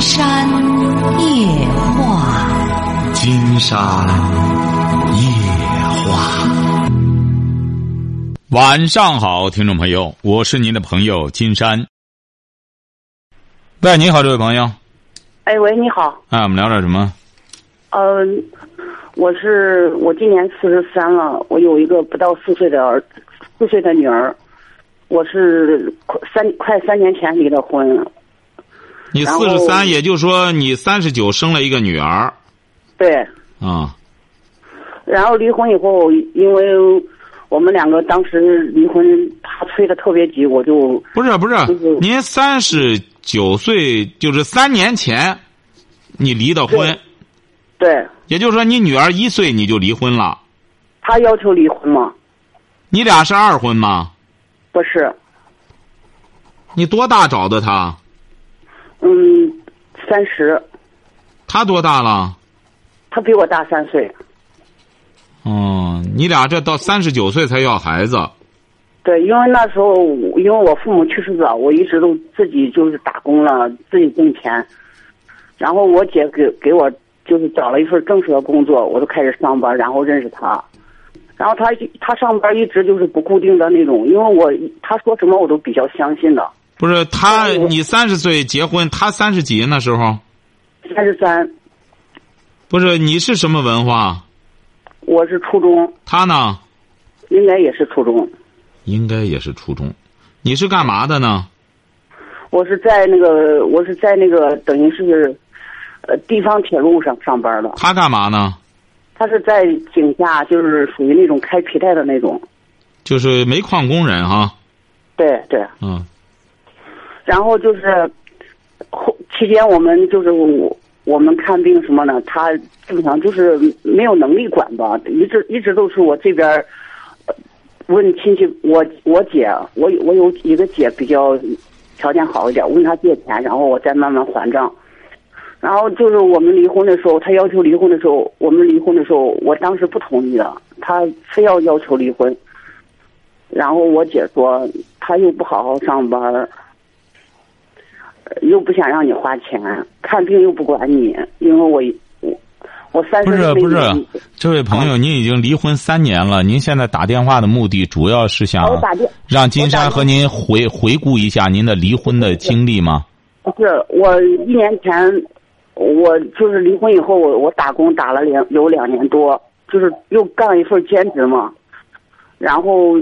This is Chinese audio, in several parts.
山夜话，金山夜话。晚上好，听众朋友，我是您的朋友金山。喂，你好，这位朋友。哎，喂，你好。哎，我们聊点什么？嗯，我是我今年四十三了，我有一个不到四岁的儿，四岁的女儿。我是快三快三年前离的婚。你四十三，也就是说你三十九生了一个女儿对，啊？然后离婚以后，因为我们两个当时离婚，他催的特别急，我就不是不是就是，您三十九岁，就是三年前你离的婚，对也就是说你女儿一岁你就离婚了。他要求离婚嘛，你俩是二婚吗？不是，你多大找的他？嗯，三十，他多大了？他比我大三岁。哦，你俩这到三十九岁才要孩子，对，因为那时候因为我父母去世早，我一直都自己就是打工了，自己挣钱。然后我姐给给我就是找了一份正式的工作，我就开始上班，然后认识他。然后他他上班一直就是不固定的那种，因为我他说什么我都比较相信的。不是他？你三十岁结婚，他三十几那时候？三十三，不是你是什么文化？我是初中，他呢？应该也是初中。应该也是初中。你是干嘛的呢？我是在那个我是在那个等于是，呃地方铁路上上班的。他干嘛呢？他是在井下，就是属于那种开皮带的那种。就是煤矿工人哈。对对，嗯，然后就是后期间我们就是我我们看病什么的，他基本上就是没有能力管吧，一直一直都是我这边问亲戚，我我姐，我我有一个姐比较条件好一点，问她借钱，然后我再慢慢还账。然后就是我们离婚的时候，他要求离婚的时候，我们离婚的时候，我当时不同意的，他非要要求离婚。然后我姐说，他又不好好上班，又不想让你花钱，看病又不管你，因为我我我三十不是不是，这位朋友，您已经离婚三年了，您现在打电话的目的主要是想让金山和您回回顾一下您的离婚的经历吗？不是我一年前，我就是离婚以后，我我打工打了两有两年多，就是又干了一份兼职嘛，然后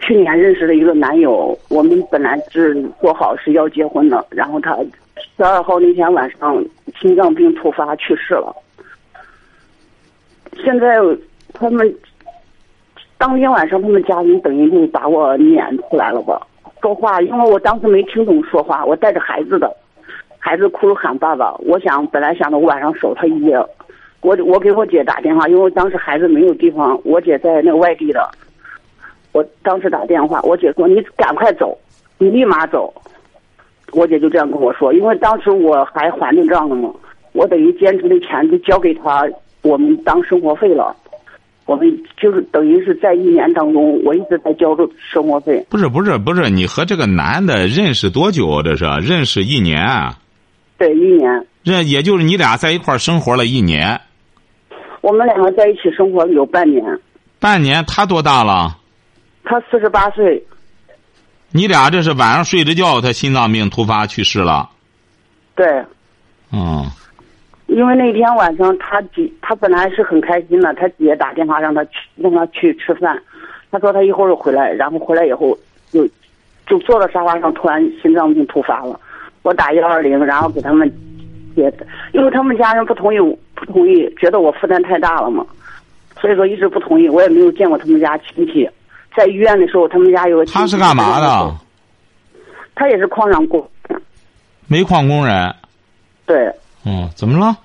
去年认识了一个男友，我们本来是说好是要结婚的，然后他十二号那天晚上心脏病突发去世了，现在他们当天晚上他们家人等于就把我撵出来了吧。说话，因为我当时没听懂说话，我带着孩子的，孩子哭着喊爸爸。我想本来想着我晚上守他一夜，我我给我姐打电话，因为当时孩子没有地方，我姐在那个外地的，我当时打电话，我姐说你赶快走，你立马走。我姐就这样跟我说，因为当时我还还着账呢嘛，我等于兼职的钱就交给他，我们当生活费了。我们就是等于是在一年当中，我一直在交着生活费。不是不是不是，你和这个男的认识多久啊？这是认识一年啊，对，一年。认也就是你俩在一块儿生活了一年，我们两个在一起生活了有半年，半年。他多大了？他四十八岁，你俩这是晚上睡着觉，他心脏病突发去世了。对，嗯，因为那天晚上他姐他本来是很开心的，他姐打电话让他去让他去吃饭，他说他一会儿回来，然后回来以后就就坐到沙发上，突然心脏病突发了，我打幺二零，然后给他们也，因为他们家人不同意，不同意，觉得我负担太大了嘛，所以说一直不同意，我也没有见过他们家亲戚。在医院的时候，他们家有个他是干嘛的？他也是矿上工，煤矿工人。对。哦，怎么了？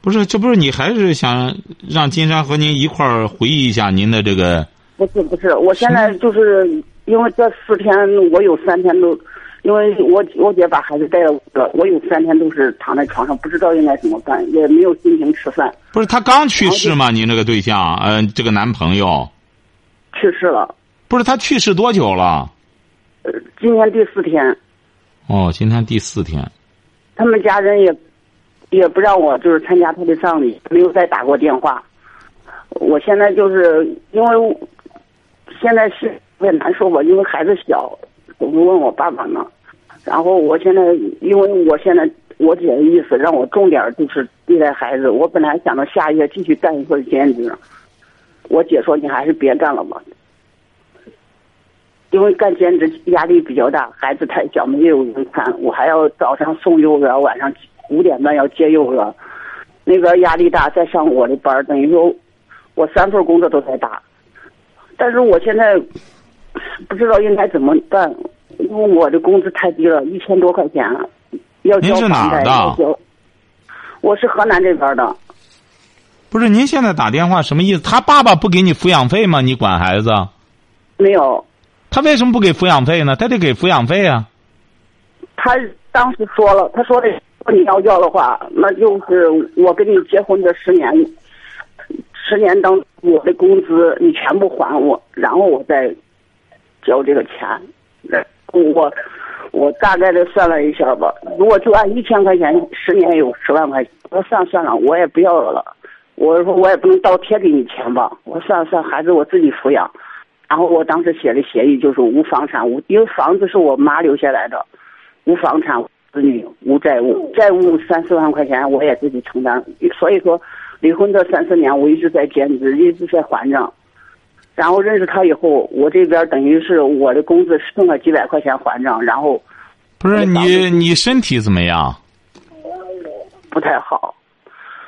不是，这不是你还是想让金山和您一块儿回忆一下您的这个？不是不是，我现在就是因为这四天我有三天都，因为我我姐把孩子带了，我有三天都是躺在床上，不知道应该怎么办，也没有心情吃饭。不是他刚去世吗？您这个对象，嗯、这个男朋友，去世了，不是他去世多久了？呃，今天第四天，哦，今天第四天。他们家人也也不让我就是参加他的葬礼，没有再打过电话。我现在就是因为现在是也难受吧，因为孩子小，我就问我爸爸呢。然后我现在因为我现在我姐的意思让我重点就是对待孩子，我本来想着下月继续干一份兼职，我姐说你还是别干了吧。因为干兼职压力比较大，孩子太小，没有人看，我还要早上送幼儿园，晚上五点半要接幼儿园，那边压力大，再上我的班，等于说我三份工作都在打。但是我现在不知道应该怎么办，因为我的工资太低了，一千多块钱，要交您是哪房贷，儿的要交。我是河南这边的，不是您现在打电话什么意思？他爸爸不给你抚养费吗？你管孩子，没有。他为什么不给抚养费呢？他得给抚养费啊。他当时说了，他说的，你要要的话，那就是我跟你结婚这十年，十年当我的工资你全部还我，然后我再交这个钱。我我大概的算了一下吧，如果就按一千块钱，十年有十万块钱，我算算了，我也不要了。我说我也不能倒贴给你钱吧，我算了算，孩子我自己抚养。然后我当时写的协议就是无房产无，因为房子是我妈留下来的，无房产子女无债务，债务三四万块钱我也自己承担。所以说，离婚这三四年我一直在兼职，一直在还账。然后认识他以后，我这边等于是我的工资剩了几百块钱还账，然后不是你，你身体怎么样？不太好。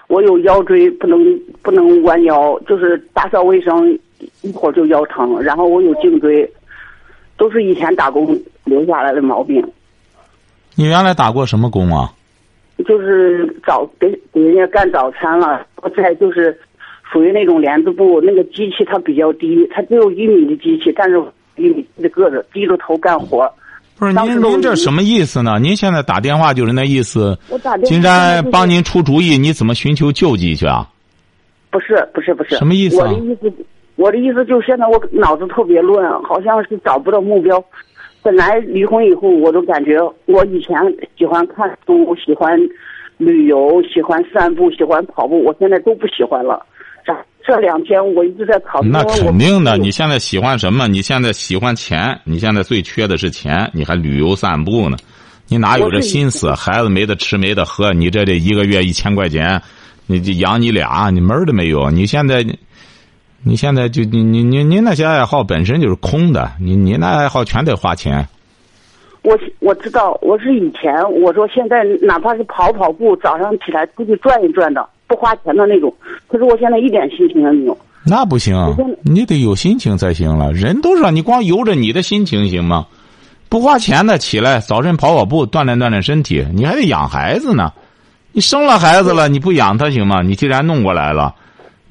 我有腰椎不能不能弯腰，就是打扫卫生一会儿就腰疼，然后我有颈椎，都是以前打工留下来的毛病。你原来打过什么工啊？就是早给给人家干早餐了，再就是属于那种帘子布，那个机器它比较低，它只有一米的机器，但是一米的个子，低着头干活。不是您，您这什么意思呢？您现在打电话就是那意思。我打电话金山帮您出主意，你怎么寻求救济去啊？不是不是不是，什么意思啊我的意思，我的意思就是现在我脑子特别乱，好像是找不到目标。本来离婚以后，我都感觉我以前喜欢看书，喜欢旅游，喜欢散步，喜欢跑步，我现在都不喜欢了。这这两天我一直在考虑。那肯定的，你现在喜欢什么？你现在喜欢钱，你现在最缺的是钱，你还旅游散步呢，你哪有这心思？孩子没得吃没得喝，你这这一个月一千块钱，你养你俩，你门儿都没有。你现在，你现在就你你你你那些爱好本身就是空的，你你那爱好全得花钱。我我知道，我是以前我说现在哪怕是跑跑步，早上起来出去转一转的，不花钱的那种。可是我现在一点心情也没有。那不行，你得有心情才行了。人都是让你光由着你的心情行吗？不花钱的起来早晨跑跑步，锻炼锻炼身体，你还得养孩子呢。你生了孩子了，你不养他行吗？你既然弄过来了，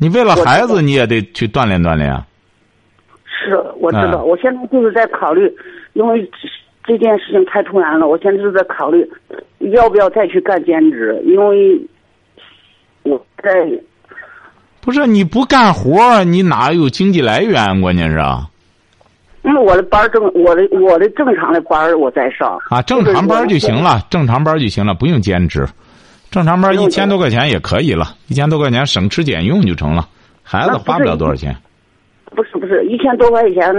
你为了孩子你也得去锻炼锻炼啊。是，我知道，嗯我现在就是在考虑，因为这件事情太突然了，我现在就是在考虑，要不要再去干兼职，因为我在不是你不干活你哪有经济来源？关键是啊，因为我的班正，我的我的正常的班儿我在上啊正常班就行。了，正常班就行了，不用兼职。正常班一千多块钱也可以了，一千多块钱省吃俭用就成了，孩子花不了多少钱。不是不是，一千多块钱，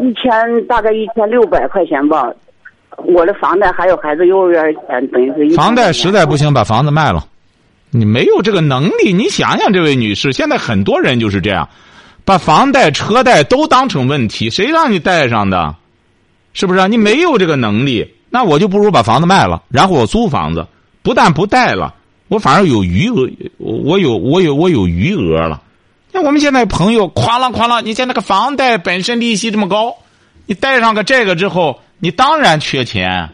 一千大概一千六百块钱吧。我的房贷还有孩子幼儿园钱，等于是一千房贷实在不行，把房子卖了。你没有这个能力，你想想，这位女士，现在很多人就是这样，把房贷、车贷都当成问题，谁让你贷上的？是不是啊？你没有这个能力，那我就不如把房子卖了，然后我租房子，不但不贷了，我反而有余额，我有我有我有余额了。像我们现在朋友哐啷哐啷，你像那个房贷本身利息这么高，你贷上个这个之后，你当然缺钱。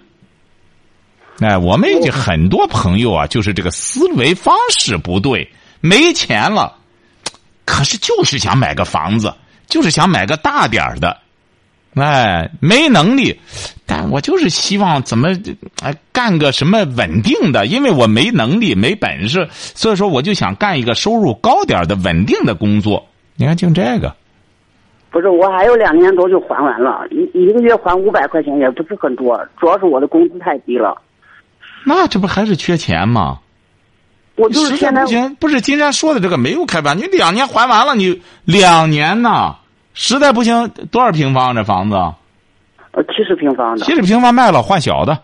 哎，我们已经很多朋友啊，就是这个思维方式不对，没钱了，可是就是想买个房子，就是想买个大点的，哎，没能力，但我就是希望怎么哎干个什么稳定的，因为我没能力没本事，所以说我就想干一个收入高点的稳定的工作。你看，就这个，不是，我还有两年多就还完了，一一个月还五百块钱也不是很多，主要是我的工资太低了。那这不还是缺钱吗？我就是现在不行，不是金山说的这个没有开办，你两年还完了，你两年呢？实在不行，多少平方这房子？呃七十平方的七，十平方卖了换小的，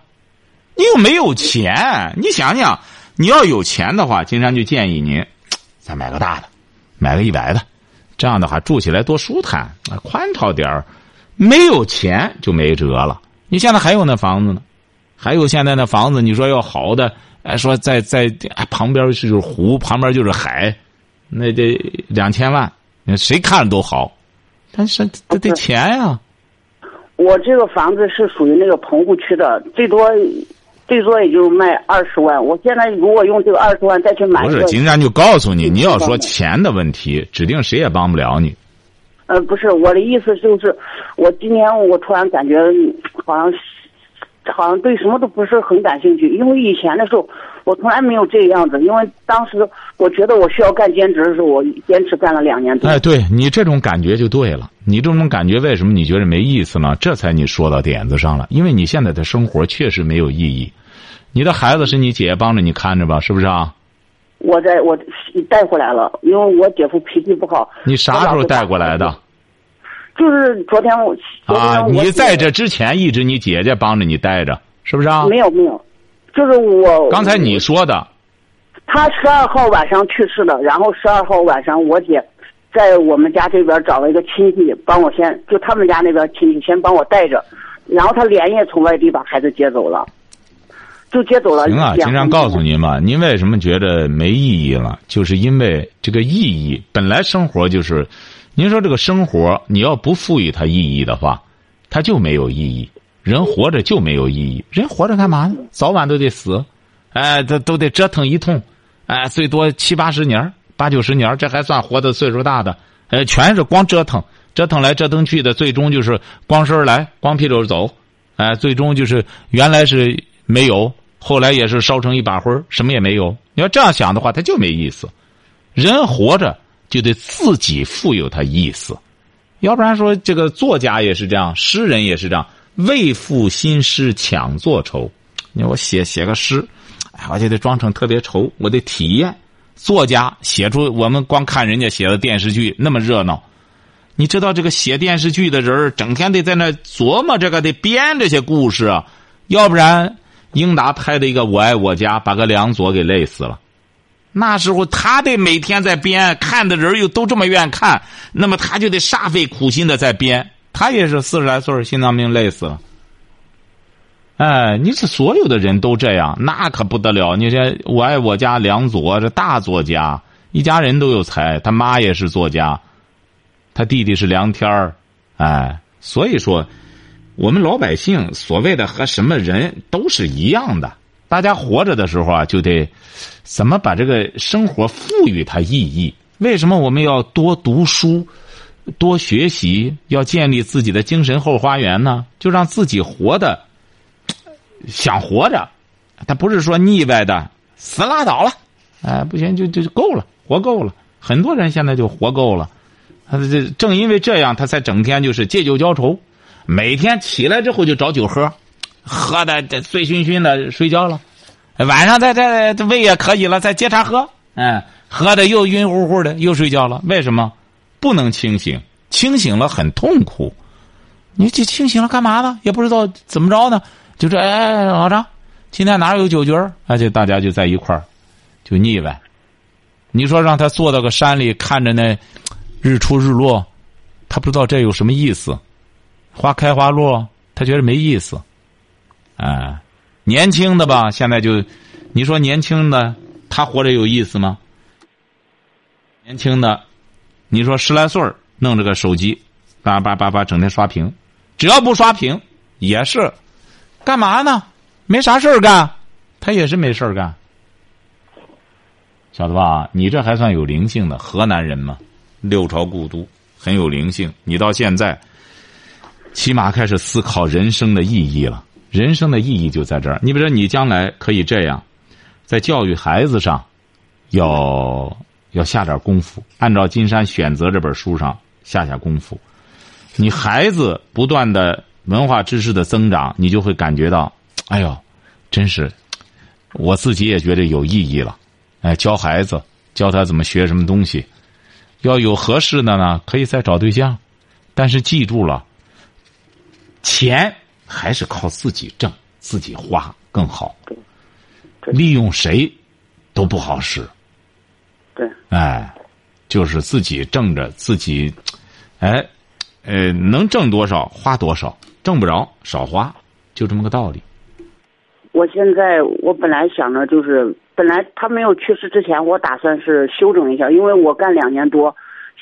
你又没有钱，你想想，你要有钱的话，金山就建议您 再买个大的，买个一百的，这样的话住起来多舒坦，啊，宽敞点儿。没有钱就没辙了。你现在还有那房子呢，还有现在那房子，你说要好的，哎，说在在哎旁边就是湖，旁边就是海，那得两千万，谁看着都好，但是这得钱呀、我这个房子是属于那个棚户区的，最多最多也就卖二十万。我现在如果用这个二十万再去买不是，一个，金山就告诉你，嗯你要说钱的问题，指定谁也帮不了你。呃，不是我的意思就是，我今年我突然感觉嗯好像是好像对什么都不是很感兴趣，因为以前的时候我从来没有这个样子，因为当时我觉得我需要干兼职的时候，我坚持干了两年多。哎，对你这种感觉就对了。你这种感觉为什么你觉得没意思呢？这才你说到点子上了。因为你现在的生活确实没有意义。你的孩子是你姐姐帮着你看着吧，是不是啊？我在我带回来了，因为我姐夫脾气不好。你啥时候带过来的？就是昨天我天啊，你在这之前一直你姐姐帮着你带着，是不是啊？没有没有，就是我刚才你说的，他十二号晚上去世的，然后十二号晚上我姐在我们家这边找了一个亲戚帮我先，就他们家那边亲戚先帮我带着，然后他连夜从外地把孩子接走了，就接走了。行啊，两经常告诉您嘛，您为什么觉得没意义了？就是因为这个意义本来生活就是，您说这个生活你要不赋予它意义的话，它就没有意义。人活着就没有意义，人活着干嘛呢？早晚都得死，哎，都都得折腾一通，哎，最多七八十年八九十年这还算活的岁数大的，呃，全是光折腾，折腾来折腾去的，最终就是光身儿来，光屁股走，哎，最终就是原来是没有，后来也是烧成一把灰什么也没有。你要这样想的话，他就没意思。人活着就得自己富有他意思，要不然说这个作家也是这样，诗人也是这样，为赋新诗强作愁。你说我写写个诗，哎，我就得装成特别愁，我得体验。作家写出我们光看人家写的电视剧那么热闹，你知道这个写电视剧的人整天得在那琢磨这个，得编这些故事，要不然英达拍的一个《我爱我家》，把个梁左给累死了。那时候他得每天在编，看的人又都这么愿看，那么他就得煞费苦心的在编。他也是四十来岁心脏病累死了。哎，你是所有的人都这样，那可不得了。你这《我爱我家》梁左这大作家，一家人都有才，他妈也是作家，他弟弟是梁天儿，哎，所以说，我们老百姓所谓的和什么人都是一样的。大家活着的时候啊，就得怎么把这个生活赋予它意义？为什么我们要多读书、多学习，要建立自己的精神后花园呢？就让自己活的想活着，他不是说腻歪的死拉倒了，哎，不行就就够了，活够了。很多人现在就活够了，他这正因为这样，他才整天就是借酒浇愁，每天起来之后就找酒喝。喝的这醉醺醺的睡觉了，晚上再再胃也可以了，再接茬喝，哎，喝的又晕乎乎的，又睡觉了。为什么不能清醒？清醒了很痛苦。你这清醒了干嘛呢？也不知道怎么着呢？就这哎，老张，今天哪有酒局儿？而且大家就在一块儿，就腻歪。你说让他坐到个山里看着那日出日落，他不知道这有什么意思。花开花落，他觉得没意思。哎，年轻的吧，现在就，你说年轻的他活着有意思吗？年轻的，你说十来岁弄这个手机，叭叭叭叭整天刷屏，只要不刷屏也是，干嘛呢？没啥事儿干，他也是没事儿干，晓得吧？你这还算有灵性的河南人嘛？六朝故都很有灵性，你到现在，起码开始思考人生的意义了。人生的意义就在这儿。你比如说，你将来可以这样，在教育孩子上，要要下点功夫，按照金山选择这本书上下下功夫。你孩子不断的文化知识的增长，你就会感觉到，哎呦，真是我自己也觉得有意义了。哎，教孩子，教他怎么学什么东西，要有合适的呢，可以再找对象。但是记住了，钱还是靠自己挣、自己花更好。利用谁都不好使。对，哎，就是自己挣着自己，哎，呃，能挣多少花多少，挣不着少花，就这么个道理。我现在我本来想着就是，本来他没有去世之前，我打算是休整一下，因为我干两年多，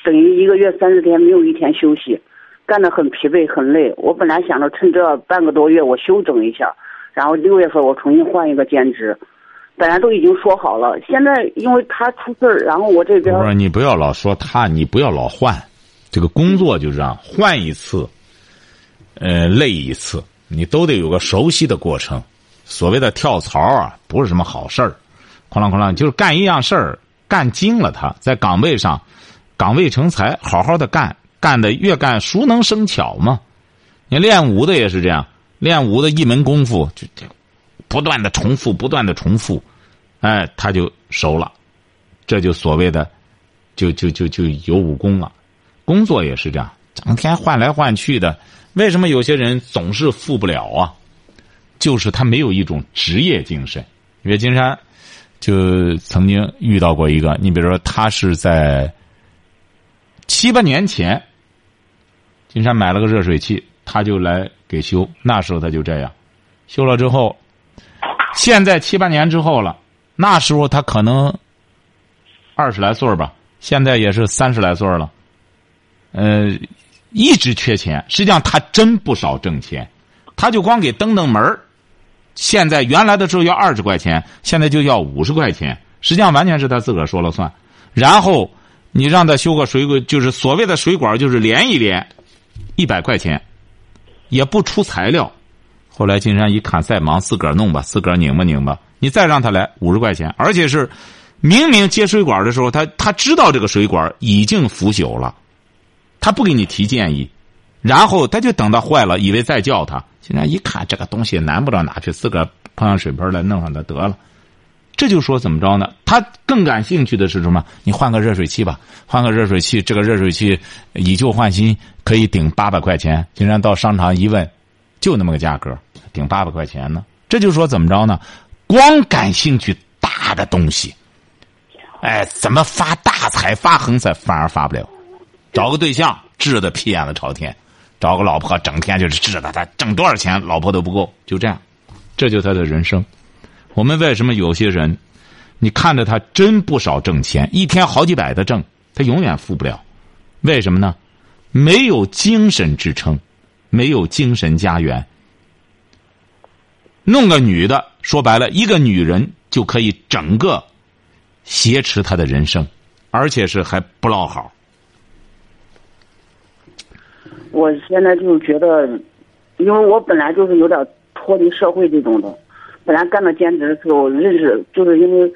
等于一个月三十天没有一天休息，干得很疲惫很累。我本来想着趁这半个多月我休整一下，然后六月份我重新换一个兼职，本来都已经说好了。现在因为他出事儿，然后我这边我说你不要老说他，你不要老换，这个工作就这样，换一次，呃，累一次，你都得有个熟悉的过程。所谓的跳槽啊，不是什么好事儿，哐啷哐啷，就是干一样事儿，干精了他，在岗位上，岗位成才，好好的干，干的越干熟能生巧嘛。你练武的也是这样，练武的一门功夫就就不断的重复，不断的重复，哎，他就熟了，这就所谓的，就就就就有武功了。工作也是这样，整天换来换去的，为什么有些人总是富不了啊？就是他没有一种职业精神。岳金山就曾经遇到过一个，你比如说他是在七八年前，金山买了个热水器，他就来给修。那时候他就这样，修了之后，现在七八年之后了，那时候他可能二十来岁吧，现在也是三十来岁了，呃，一直缺钱。实际上他真不少挣钱，他就光给蹬蹬门现在原来的时候要二十块钱，现在就要五十块钱。实际上完全是他自个儿说了算。然后你让他修个水管，就是所谓的水管，就是连一连，一百块钱，也不出材料。后来金山一看再忙，自个儿弄吧，自个儿拧吧拧吧。你再让他来五十块钱，而且是明明接水管的时候，他他知道这个水管已经腐朽了，他不给你提建议。然后他就等到坏了，以为再叫他。现在一看这个东西难不到哪去，自个儿碰上水盆来弄上它得了。这就说怎么着呢？他更感兴趣的是什么？你换个热水器吧，换个热水器，这个热水器以旧换新，可以顶八百块钱。竟然到商场一问，就那么个价格，顶八百块钱呢？这就说怎么着呢？光感兴趣大的东西，哎，怎么发大财、发横财，反而发不了。找个对象，治的屁眼子朝天。找个老婆，整天就是治的他挣多少钱，老婆都不够，就这样，这就他的人生。我们为什么有些人，你看着他真不少挣钱，一天好几百的挣，他永远富不了？为什么呢？没有精神支撑，没有精神家园。弄个女的，说白了，一个女人就可以整个挟持他的人生，而且是还不落好。我现在就是觉得，因为我本来就是有点脱离社会这种的，本来干的兼职的时候认识，就是因为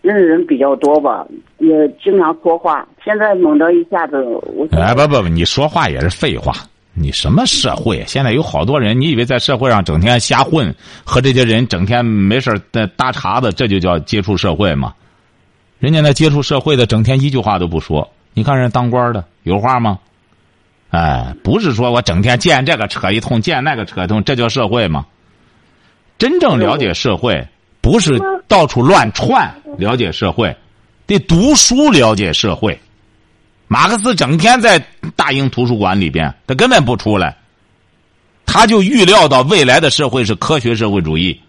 认识人比较多吧，也经常说话。现在猛的一下子，我哎不不不，你说话也是废话。你什么社会？现在有好多人，你以为在社会上整天瞎混，和这些人整天没事的搭茬子，这就叫接触社会吗？人家那接触社会的，整天一句话都不说。你看人当官的有话吗？哎，不是说我整天见这个扯一通，见那个扯一通，这叫社会吗？真正了解社会，不是到处乱窜了解社会，得读书了解社会。马克思整天在大英图书馆里边，他根本不出来，他就预料到未来的社会是科学社会主义。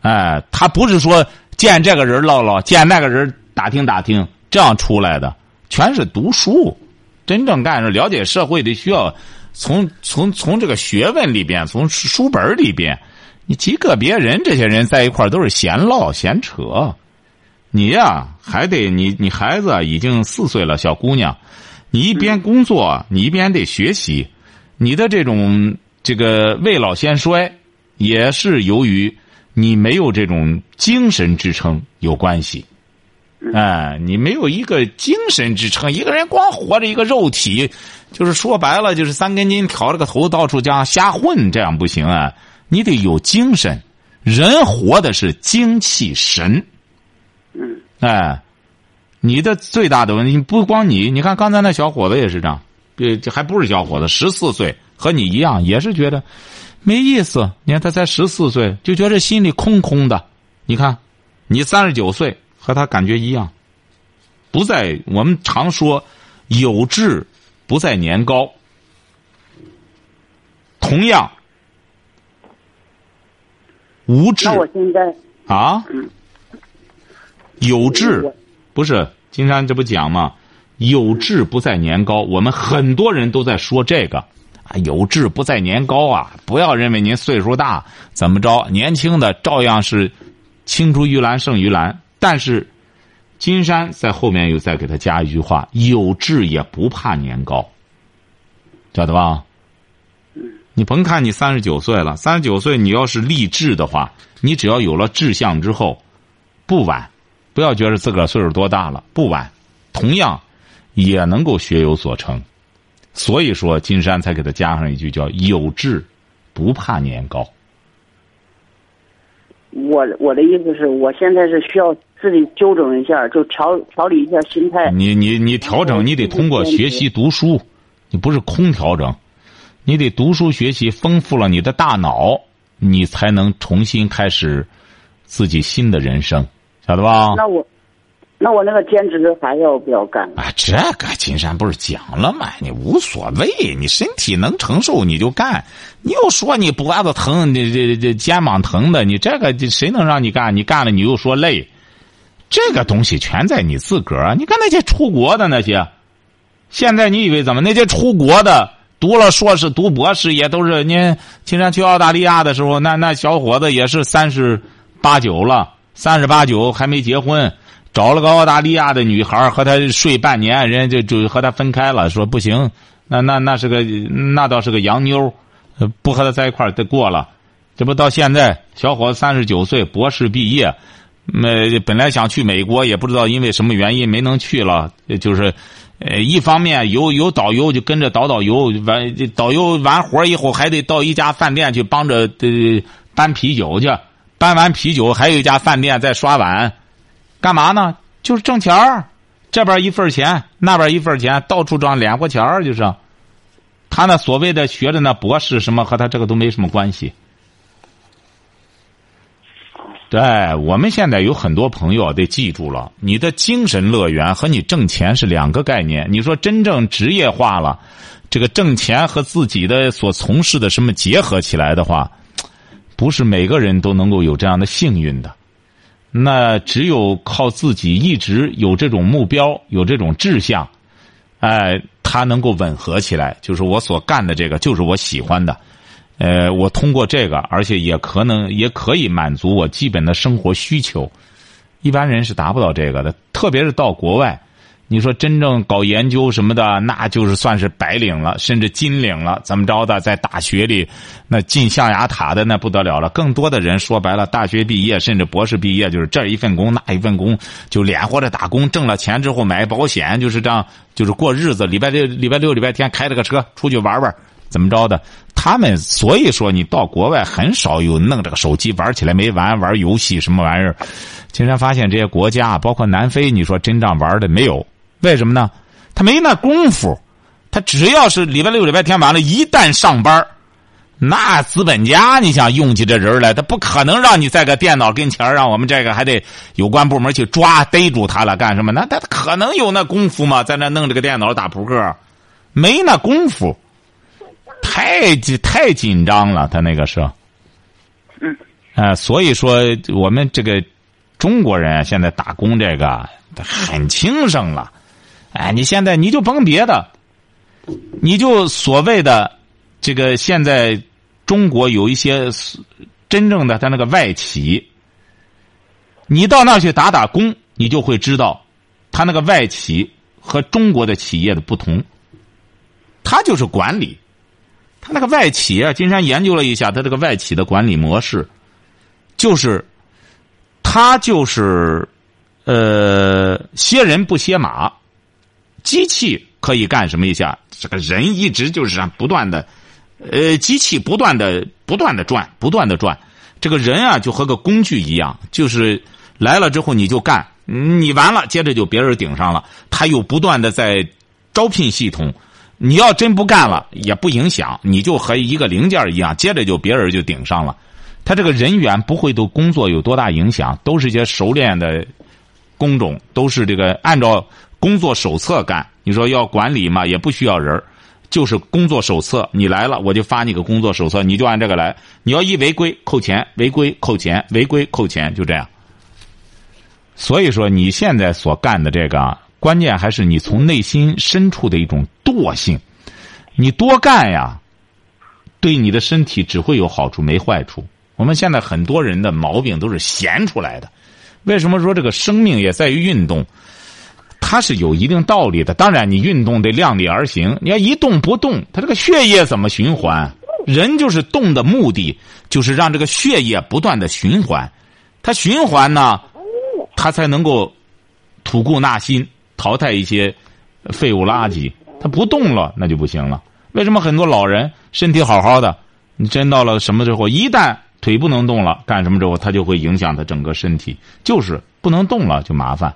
哎，他不是说见这个人唠唠，见那个人打听打听，这样出来的，全是读书。真正干着了解社会的，需要从从从这个学问里边，从书本里边，你极个别人这些人在一块都是闲唠闲扯。你呀，还得你你孩子已经四岁了，小姑娘，你一边工作，你一边得学习，你的这种这个未老先衰，也是由于你没有这种精神支撑有关系。哎，你没有一个精神支撑，一个人光活着一个肉体，就是说白了，就是三根筋挑着个头到处这样瞎混，这样不行啊！你得有精神，人活的是精气神。嗯。哎，你的最大的问题不光你，你看刚才那小伙子也是这样，这这还不是小伙子，十四岁，和你一样，也是觉得没意思。你看他才十四岁，就觉得心里空空的。你看，你三十九岁，和他感觉一样，不在我们常说有志不在年高。同样，无志那我现在啊，嗯有志不是金山这不讲吗？有志不在年高，我们很多人都在说这个啊，有志不在年高啊！不要认为您岁数大怎么着，年轻的照样是青出于蓝胜于蓝。但是金山在后面又再给他加一句话：有志也不怕年高，晓得吧？你甭看你三十九岁了，三十九岁你要是立志的话，你只要有了志向之后，不晚。不要觉得自个儿岁数多大了，不晚，同样也能够学有所成。所以说，金山才给他加上一句叫“有志不怕年高我我的意思是我现在是需要自己纠正一下，就调调理一下心态”。。你你你调整，你得通过学习读书，你不是空调整，你得读书学习，丰富了你的大脑，你才能重新开始自己新的人生，晓得吧？那我，那我那个兼职还要不要干？啊，这个金山不是讲了吗？你无所谓，你身体能承受你就干。你又说你脖子疼，你这这肩膀疼的，你这个谁能让你干？你干了你又说累，这个东西全在你自个儿。你看那些出国的那些，现在你以为怎么？那些出国的读了硕士、读博士也都是。你金山去澳大利亚的时候，那那小伙子也是三十八九了，三十八九还没结婚。找了个澳大利亚的女孩和他睡半年，人家就就和他分开了，说不行，那那那是个那倒是个洋妞，不和他在一块儿得过了。这不到现在，小伙子三十九岁，博士毕业，没本来想去美国，也不知道因为什么原因没能去了。就是，呃，一方面有有导游就跟着导导游，完导游完活以后还得到一家饭店去帮着呃搬啤酒去，搬完啤酒还有一家饭店在刷碗。干嘛呢？就是挣钱儿，这边一份钱，那边一份钱，到处赚脸活钱儿，就是。他那所谓的学的那博士什么，和他这个都没什么关系。对我们现在有很多朋友得记住了，你的精神乐园和你挣钱是两个概念。你说真正职业化了，这个挣钱和自己的所从事的什么结合起来的话，不是每个人都能够有这样的幸运的。那只有靠自己一直有这种目标，有这种志向，哎，他能够吻合起来。就是我所干的这个，就是我喜欢的，呃，我通过这个，而且也可能也可以满足我基本的生活需求。一般人是达不到这个的，特别是到国外。你说真正搞研究什么的，那就是算是白领了，甚至金领了，怎么着的？在大学里，那进象牙塔的那不得了了。更多的人说白了，大学毕业甚至博士毕业，就是这一份工那一份工，就脸活着打工，挣了钱之后买保险，就是这样，就是过日子。礼拜六、礼拜六、礼拜天开着个车出去玩玩，怎么着的？他们所以说，你到国外很少有弄这个手机玩起来没完，玩游戏什么玩意儿。竟然发现这些国家，包括南非，你说真正玩的没有。为什么呢？他没那功夫，他只要是礼拜六、礼拜天完了，一旦上班，那资本家你想用起这人来，他不可能让你在个电脑跟前让我们这个还得有关部门去抓逮住他了干什么？那他可能有那功夫吗？在那弄这个电脑打扑克，没那功夫，太太紧张了，他那个是。嗯。呃，所以说我们这个中国人现在打工这个很轻省了。哎，你现在你就甭别的，你就所谓的这个现在中国有一些真正的他那个外企，你到那去打打工，你就会知道他那个外企和中国的企业的不同。他就是管理，他那个外企啊，金山研究了一下，他这个外企的管理模式，就是他就是呃歇人不歇马。机器可以干什么一下？这个人一直就是不断的，呃，机器不断的、不断的转、不断的转。这个人啊，就和个工具一样，就是来了之后你就干，你完了，接着就别人顶上了，他又不断的在招聘系统。你要真不干了，也不影响，你就和一个零件一样，接着就别人就顶上了。他这个人员不会对工作有多大影响，都是一些熟练的工种，都是这个按照工作手册干。你说要管理嘛，也不需要人就是工作手册。你来了，我就发你个工作手册，你就按这个来。你要一违规扣钱，违规扣钱，违规扣钱，就这样。所以说，你现在所干的这个，关键还是你从内心深处的一种惰性。你多干呀，对你的身体只会有好处，没坏处。我们现在很多人的毛病都是闲出来的。为什么说这个生命也在于运动？它是有一定道理的。当然，你运动得量力而行。你要一动不动，它这个血液怎么循环？人就是动的目的，就是让这个血液不断的循环。它循环呢，它才能够吐故纳新，淘汰一些废物垃圾。它不动了，那就不行了。为什么很多老人身体好好的，你真到了什么之后，一旦腿不能动了，干什么之后，它就会影响他整个身体，就是不能动了就麻烦，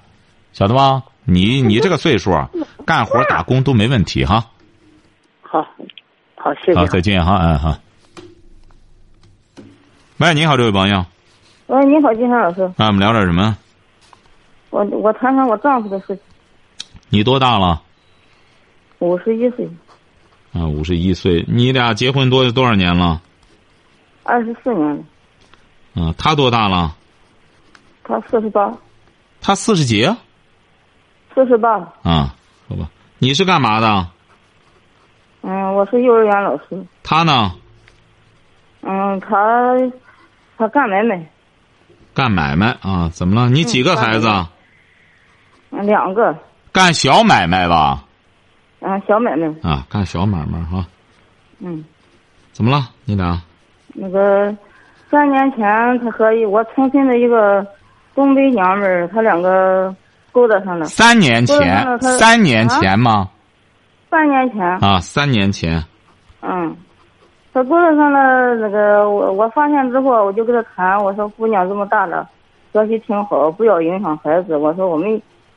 晓得吧？你你这个岁数啊，干活打工都没问题哈。好，好，谢谢。好，再见哈，嗯哈。喂，你好，这位朋友。喂，你好，金山老师。啊，我们聊点什么？我我谈谈我丈夫的事情。你多大了？五十一岁。啊，五十一岁。你俩结婚多多少年了？二十四年了。嗯，他多大了？他四十八。他四十几？四十八。啊，好吧。你是干嘛的？嗯，我是幼儿园老师。他呢？嗯，他他干买卖。干买卖啊？怎么了？你几个孩子？嗯，两个。干小买卖吧？啊，小买卖。啊，干小买卖哈。嗯。怎么了？你俩？那个三年前，他和我重庆的一个东北娘们儿，他两个勾搭上了。三年前？三年前吗？三年前。啊，三年前。嗯，他勾搭上了那个我，我发现之后，我就跟他谈，我说姑娘这么大了，学习挺好，不要影响孩子。我说我们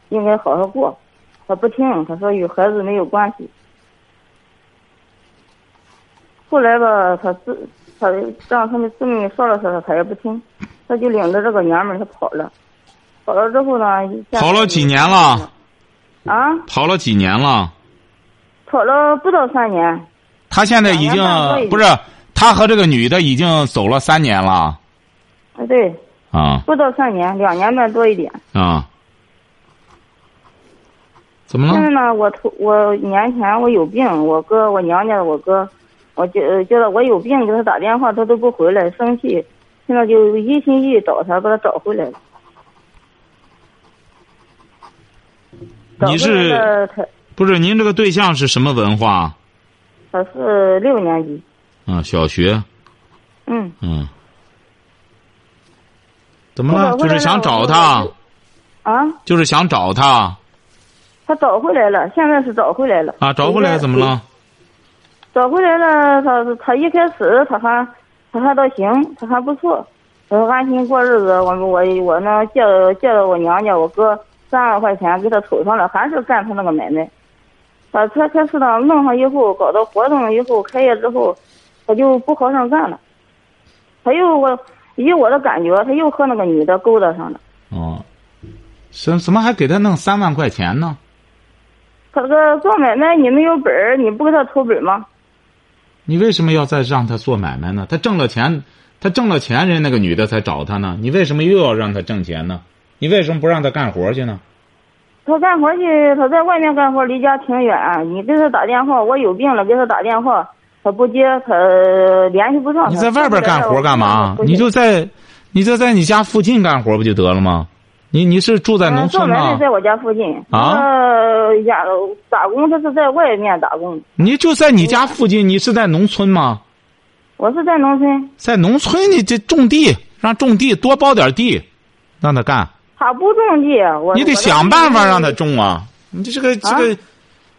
应该好好过。他不听，他说与孩子没有关系。后来吧，他自他让他们姊妹说了说他，他也不听，他就领着这个娘们儿他跑了。跑了之后呢？跑了几年了？啊？跑了几年了？跑了不到三年。他现在已经不是他和这个女的已经走了三年了。啊，对。啊。不到三年，两年半多一点。啊。怎么了？现在呢，我头我年前我有病，我哥我娘家我哥，我觉觉得我有病，给他打电话他都不回来，生气，现在就一心一意找他，把他找回来了。你是不是您这个对象是什么文化？他是六年级。啊，小学。嗯。嗯。怎么了？就是想找他。啊。就是想找他。他找回来了，现在是找回来了。啊，找回来怎么了？找回来了，他他一开始他还他还倒行，他还不错，他安心过日子。我我我呢借借到我娘家，我哥三万块钱给他投上了，还是干他那个买卖。把车开始呢弄上以后，搞到活动以后，开业之后，他就不好上干了。他又我以我的感觉，他又和那个女的勾搭上了。哦，什怎么还给他弄三万块钱呢？他这个做买卖，你没有本儿，你不给他投本吗？你为什么要再让他做买卖呢？他挣了钱，他挣了钱，人那个女的才找他呢。你为什么又要让他挣钱呢？你为什么不让他干活去呢？他干活去，他在外面干活，离家挺远。你给他打电话，我有病了，给他打电话，他不接，他联系不上。你在外边干活干嘛？你就在，你就在你家附近干活不就得了吗？你你是住在农村吗？在我家附近。啊。家打工，他是在外面打工。你就在你家附近？你是在农村吗？我是在农村。在农村，你这种地，让种地多包点地，让他干。他不种地，我。你得想办法让他种啊！你这个这个，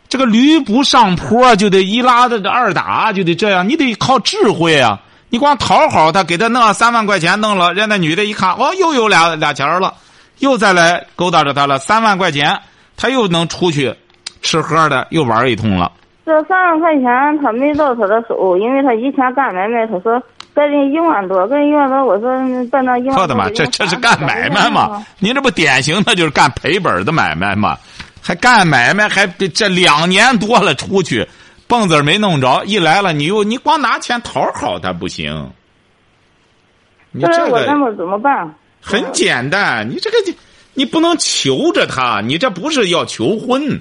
这个驴不上坡就得一拉的二打就得这样，你得靠智慧啊！你光讨好他，给他弄三万块钱弄了，人那女的一看，哦，又有俩俩钱了，又再来勾搭着他了，三万块钱，他又能出去吃喝的，又玩一通了。这三万块钱他没到他的手，因为他以前干买卖，他说给人一万多，跟人一万多，我说办那一万多。我的妈，这这是干买卖吗？您这不典型的就是干赔本的买卖吗？还干买卖，还这两年多了出去。蹦子没弄着，一来了你又你光拿钱讨好他不行。你这我那么怎么办？很简单，你这个你你不能求着他，你这不是要求婚，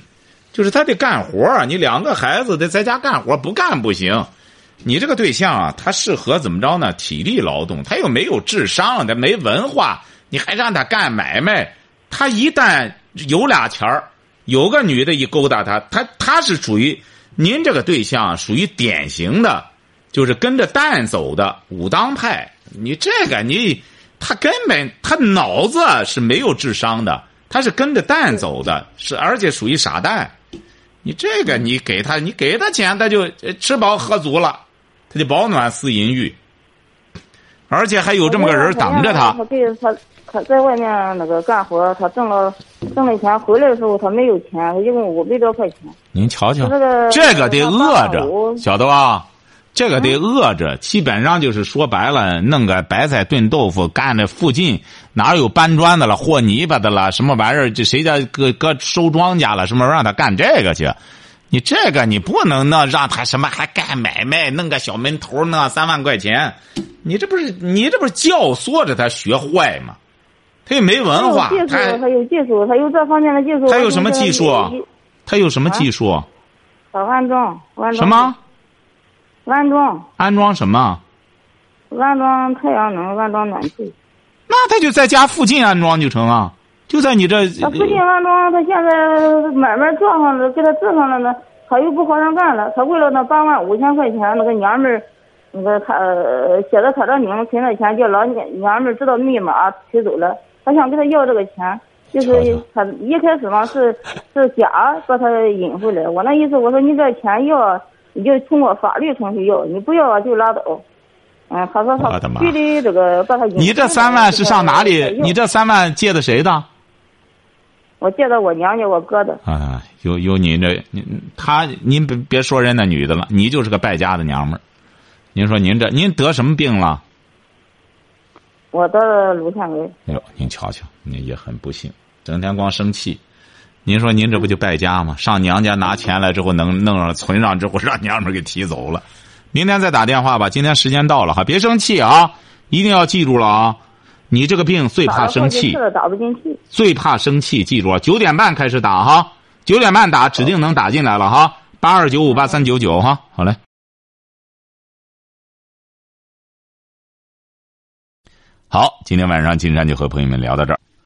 就是他得干活你两个孩子得在家干活，不干不行。你这个对象啊，他适合怎么着呢？体力劳动，他又没有智商，他没文化，你还让他干买卖，他一旦有俩钱儿，有个女的一勾搭他，他他是属于。您这个对象属于典型的，就是跟着蛋走的武当派。你这个你，他根本他脑子是没有智商的，他是跟着蛋走的，是而且属于傻蛋。你这个你给他，你给他钱，他就吃饱喝足了，他就保暖思淫欲，而且还有这么个人等着他。他他他在外面那个干活，他挣了挣了钱，回来的时候他没有钱，他一共五百多块钱。您瞧瞧，这个得饿着，晓得吧？这个得饿着，基本上就是说白了，弄个白菜炖豆腐，干那附近哪有搬砖的了、和泥巴的了，什么玩意儿？这谁家搁搁收庄稼了？什么让他干这个去？你这个你不能那让他什么还干买卖，弄个小门头，弄三万块钱，你这不是你这不是教唆着他学坏吗？他又没文化，他他有技术，他有这方面的技术。他有什么技术？他有什么技术？他安装，安装什么？安装。安装什么？安装太阳能，安装暖气。那他就在家附近安装就成啊，就在你这。他附近安装，他现在买卖做上了，给他做上了呢，他又不好上干了。他为了那八万五千块钱，那个娘们儿，那个他写的他的名，存的钱，叫老娘娘们儿知道密码取走了。他想给他要这个钱，就是他一开始嘛是是假把他引回来。我那意思我说你这钱要，你就通过法律程序要，你不要就拉倒。嗯，他说他必须这个把他引。你这三万是上哪里？你这三万借的谁的？我借的我娘家我哥的。啊，有有你这你他您别别说人那女的了，你就是个败家的娘们儿。您说您这您得什么病了？我的乳腺癌。哎呦，您瞧瞧，您也很不幸，整天光生气。您说您这不就败家吗？上娘家拿钱来之后，能弄上存上之后，让娘们给提走了。明天再打电话吧。今天时间到了哈，别生气啊！一定要记住了啊！你这个病最怕生气，打不进去。最怕生气，记住啊！九点半开始打哈，九点半打，指定能打进来了哈。八二九五八三九九哈，好嘞。好，今天晚上金山就和朋友们聊到这儿。